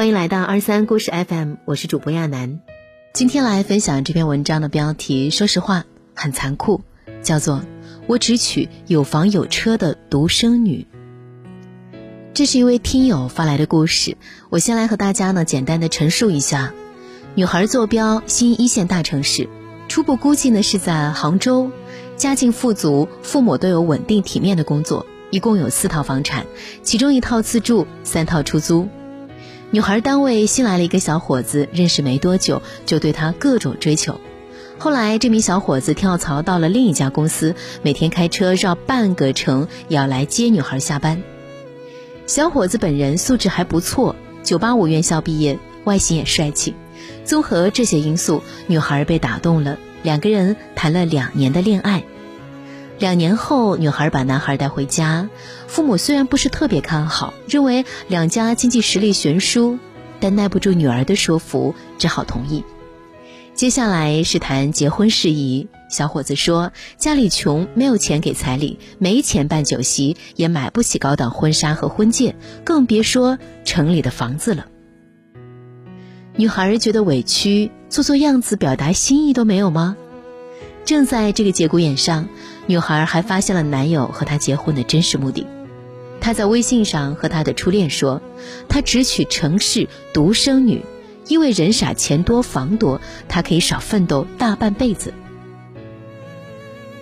欢迎来到二三故事 FM，我是主播亚楠。今天来分享这篇文章的标题，说实话很残酷，叫做《我只娶有房有车的独生女》。这是一位听友发来的故事，我先来和大家呢简单的陈述一下。女孩坐标新一线大城市，初步估计呢是在杭州，家境富足，父母都有稳定体面的工作，一共有四套房产，其中一套自住，三套出租。女孩单位新来了一个小伙子，认识没多久就对她各种追求。后来这名小伙子跳槽到了另一家公司，每天开车绕半个城也要来接女孩下班。小伙子本人素质还不错，985院校毕业，外形也帅气。综合这些因素，女孩被打动了，两个人谈了两年的恋爱。两年后，女孩把男孩带回家，父母虽然不是特别看好，认为两家经济实力悬殊，但耐不住女儿的说服，只好同意。接下来是谈结婚事宜，小伙子说家里穷，没有钱给彩礼，没钱办酒席，也买不起高档婚纱和婚戒，更别说城里的房子了。女孩觉得委屈，做做样子表达心意都没有吗？正在这个节骨眼上，女孩还发现了男友和她结婚的真实目的。她在微信上和她的初恋说：“她只娶城市独生女，因为人傻钱多房多，她可以少奋斗大半辈子。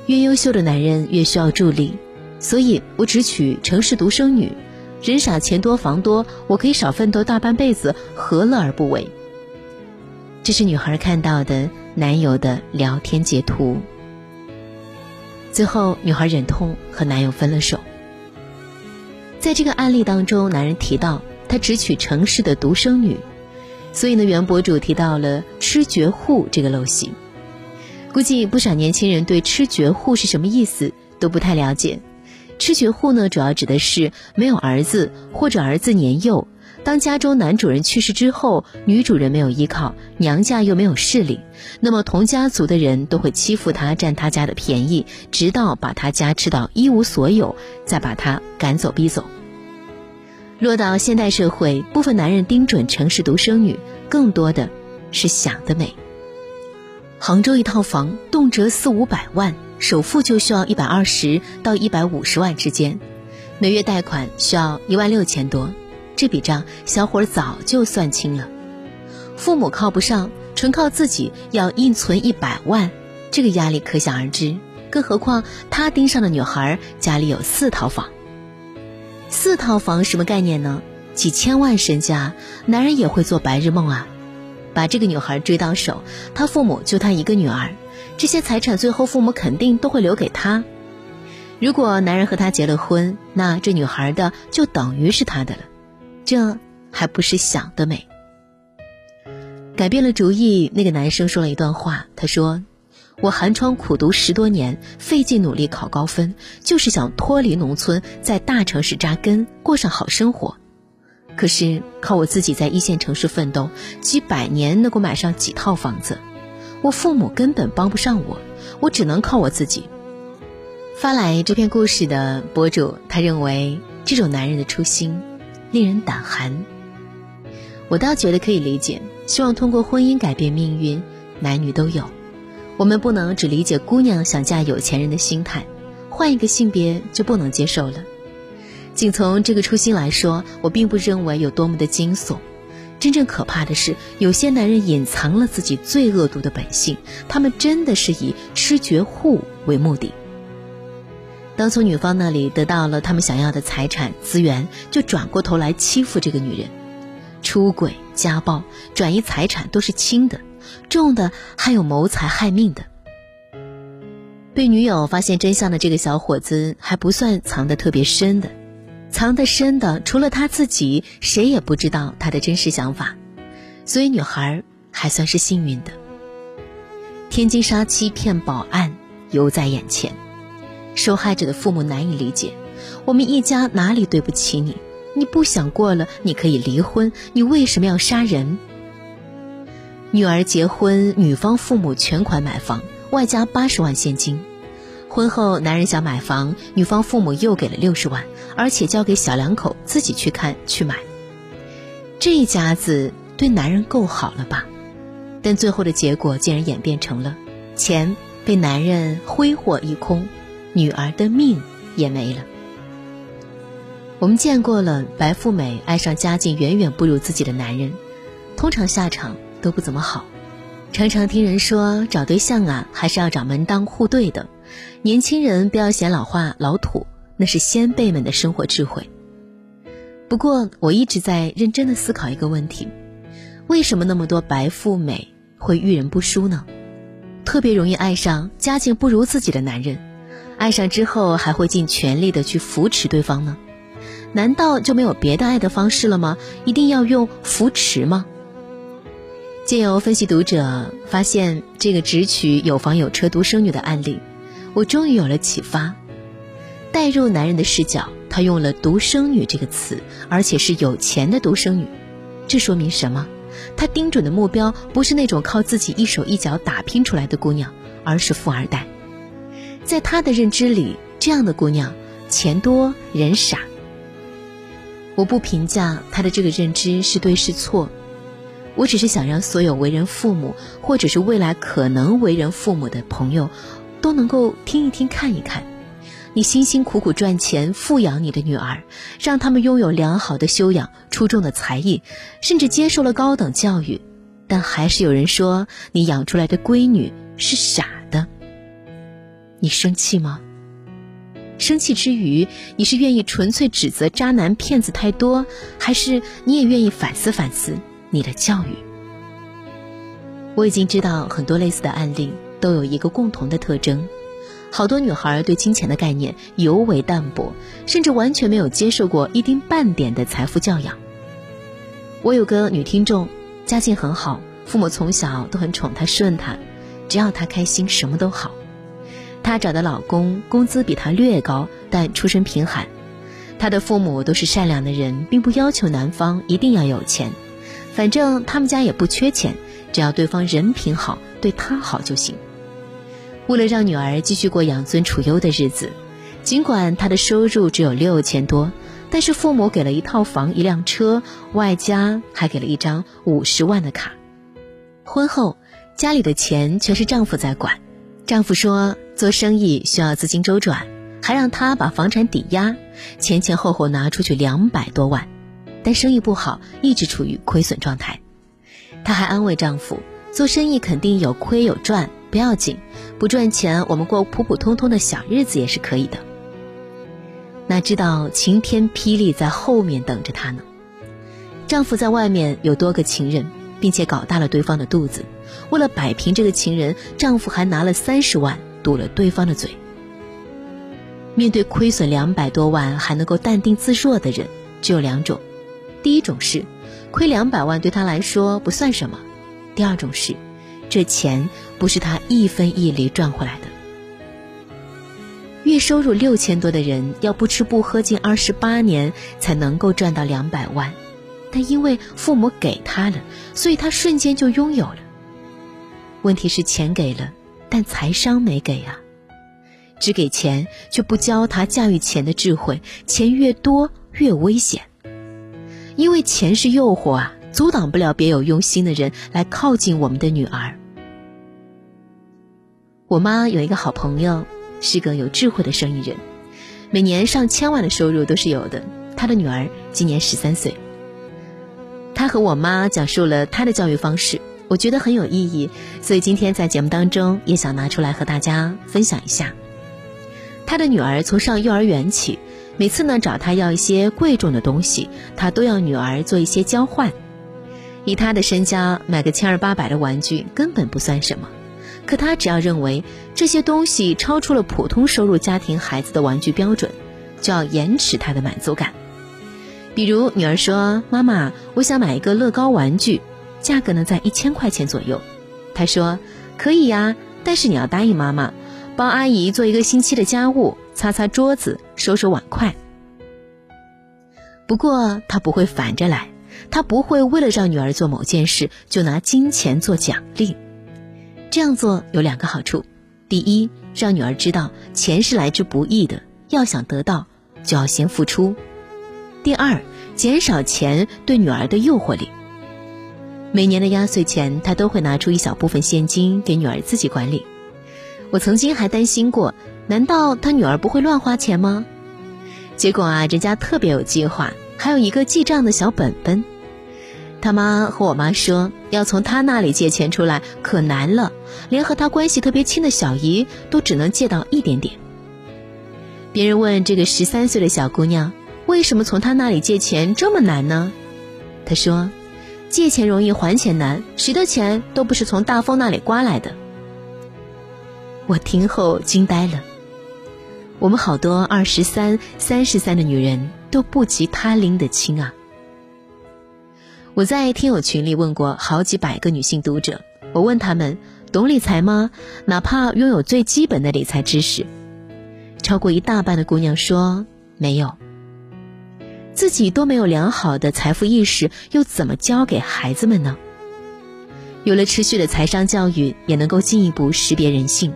越优秀的男人越需要助力，所以我只娶城市独生女，人傻钱多房多，我可以少奋斗大半辈子，何乐而不为？”这是女孩看到的。男友的聊天截图。最后，女孩忍痛和男友分了手。在这个案例当中，男人提到他只娶城市的独生女，所以呢，原博主提到了“吃绝户”这个陋习。估计不少年轻人对“吃绝户”是什么意思都不太了解。吃绝户呢，主要指的是没有儿子或者儿子年幼。当家中男主人去世之后，女主人没有依靠，娘家又没有势力，那么同家族的人都会欺负她，占她家的便宜，直到把她家吃到一无所有，再把她赶走逼走。落到现代社会，部分男人盯准城市独生女，更多的是想得美。杭州一套房动辄四五百万，首付就需要一百二十到一百五十万之间，每月贷款需要一万六千多。这笔账，小伙早就算清了。父母靠不上，纯靠自己要硬存一百万，这个压力可想而知。更何况他盯上的女孩家里有四套房，四套房什么概念呢？几千万身家，男人也会做白日梦啊！把这个女孩追到手，他父母就他一个女儿，这些财产最后父母肯定都会留给他。如果男人和她结了婚，那这女孩的就等于是他的了。这还不是想得美。改变了主意，那个男生说了一段话。他说：“我寒窗苦读十多年，费尽努力考高分，就是想脱离农村，在大城市扎根，过上好生活。可是靠我自己在一线城市奋斗，几百年能够买上几套房子，我父母根本帮不上我，我只能靠我自己。”发来这篇故事的博主，他认为这种男人的初心。令人胆寒，我倒觉得可以理解。希望通过婚姻改变命运，男女都有。我们不能只理解姑娘想嫁有钱人的心态，换一个性别就不能接受了。仅从这个初心来说，我并不认为有多么的惊悚。真正可怕的是，有些男人隐藏了自己最恶毒的本性，他们真的是以吃绝户为目的。当从女方那里得到了他们想要的财产资源，就转过头来欺负这个女人，出轨、家暴、转移财产都是轻的，重的还有谋财害命的。被女友发现真相的这个小伙子还不算藏得特别深的，藏得深的除了他自己，谁也不知道他的真实想法，所以女孩还算是幸运的。天津杀妻骗保案犹在眼前。受害者的父母难以理解，我们一家哪里对不起你？你不想过了，你可以离婚，你为什么要杀人？女儿结婚，女方父母全款买房，外加八十万现金。婚后，男人想买房，女方父母又给了六十万，而且交给小两口自己去看去买。这一家子对男人够好了吧？但最后的结果竟然演变成了钱被男人挥霍一空，女儿的命也没了。我们见过了白富美爱上家境远远不如自己的男人，通常下场都不怎么好。常常听人说找对象啊，还是要找门当户对的。年轻人不要嫌老化老土，那是先辈们的生活智慧。不过我一直在认真的思考一个问题：为什么那么多白富美会遇人不淑呢？特别容易爱上家境不如自己的男人，爱上之后还会尽全力的去扶持对方呢？难道就没有别的爱的方式了吗？一定要用扶持吗？借由分析读者发现这个只娶有房有车独生女的案例，我终于有了启发。带入男人的视角，他用了“独生女”这个词，而且是有钱的独生女。这说明什么？他盯准的目标不是那种靠自己一手一脚打拼出来的姑娘，而是富二代。在他的认知里，这样的姑娘钱多人傻。我不评价他的这个认知是对是错。我只是想让所有为人父母，或者是未来可能为人父母的朋友，都能够听一听、看一看。你辛辛苦苦赚钱富养你的女儿，让他们拥有良好的修养、出众的才艺，甚至接受了高等教育，但还是有人说你养出来的闺女是傻。你生气吗？生气之余，你是愿意纯粹指责渣男骗子太多，还是你也愿意反思反思？你的教育，我已经知道很多类似的案例都有一个共同的特征：好多女孩对金钱的概念尤为淡薄，甚至完全没有接受过一丁半点的财富教养。我有个女听众，家境很好，父母从小都很宠她顺她，只要她开心，什么都好。她找的老公工资比她略高，但出身贫寒。她的父母都是善良的人，并不要求男方一定要有钱。反正他们家也不缺钱，只要对方人品好，对她好就行。为了让女儿继续过养尊处优的日子，尽管她的收入只有六千多，但是父母给了一套房、一辆车，外加还给了一张五十万的卡。婚后，家里的钱全是丈夫在管。丈夫说做生意需要资金周转，还让她把房产抵押，前前后后拿出去两百多万。但生意不好，一直处于亏损状态。她还安慰丈夫：“做生意肯定有亏有赚，不要紧，不赚钱我们过普普通通的小日子也是可以的。”哪知道晴天霹雳在后面等着她呢？丈夫在外面有多个情人，并且搞大了对方的肚子。为了摆平这个情人，丈夫还拿了三十万堵了对方的嘴。面对亏损两百多万还能够淡定自若的人，只有两种。第一种是，亏两百万对他来说不算什么；第二种是，这钱不是他一分一厘赚回来的。月收入六千多的人，要不吃不喝近二十八年才能够赚到两百万，但因为父母给他了，所以他瞬间就拥有了。问题是钱给了，但财商没给啊！只给钱却不教他驾驭钱的智慧，钱越多越危险。因为钱是诱惑啊，阻挡不了别有用心的人来靠近我们的女儿。我妈有一个好朋友，是个有智慧的生意人，每年上千万的收入都是有的。她的女儿今年十三岁，她和我妈讲述了她的教育方式，我觉得很有意义，所以今天在节目当中也想拿出来和大家分享一下。她的女儿从上幼儿园起。每次呢找他要一些贵重的东西，他都要女儿做一些交换。以他的身家，买个千儿八百的玩具根本不算什么。可他只要认为这些东西超出了普通收入家庭孩子的玩具标准，就要延迟他的满足感。比如女儿说：“妈妈，我想买一个乐高玩具，价格呢在一千块钱左右。”他说：“可以呀，但是你要答应妈妈，帮阿姨做一个星期的家务。”擦擦桌子，收收碗筷。不过他不会反着来，他不会为了让女儿做某件事就拿金钱做奖励。这样做有两个好处：第一，让女儿知道钱是来之不易的，要想得到就要先付出；第二，减少钱对女儿的诱惑力。每年的压岁钱，他都会拿出一小部分现金给女儿自己管理。我曾经还担心过，难道他女儿不会乱花钱吗？结果啊，人家特别有计划，还有一个记账的小本本。他妈和我妈说，要从他那里借钱出来可难了，连和他关系特别亲的小姨都只能借到一点点。别人问这个十三岁的小姑娘。为什么从他那里借钱这么难呢？他说：“借钱容易还钱难，谁的钱都不是从大风那里刮来的。”我听后惊呆了。我们好多二十三、三十三的女人都不及他拎得清啊！我在听友群里问过好几百个女性读者，我问他们懂理财吗？哪怕拥有最基本的理财知识，超过一大半的姑娘说没有。自己都没有良好的财富意识，又怎么教给孩子们呢？有了持续的财商教育，也能够进一步识别人性，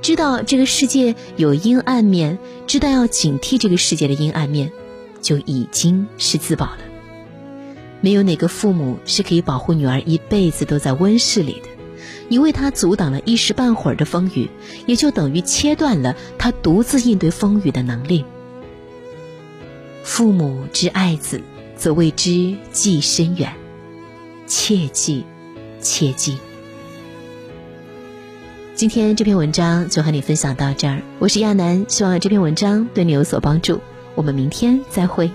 知道这个世界有阴暗面，知道要警惕这个世界的阴暗面，就已经是自保了。没有哪个父母是可以保护女儿一辈子都在温室里的，你为他阻挡了一时半会儿的风雨，也就等于切断了他独自应对风雨的能力。父母之爱子，则为之计深远。切记，切记。今天这篇文章就和你分享到这儿，我是亚楠，希望这篇文章对你有所帮助。我们明天再会。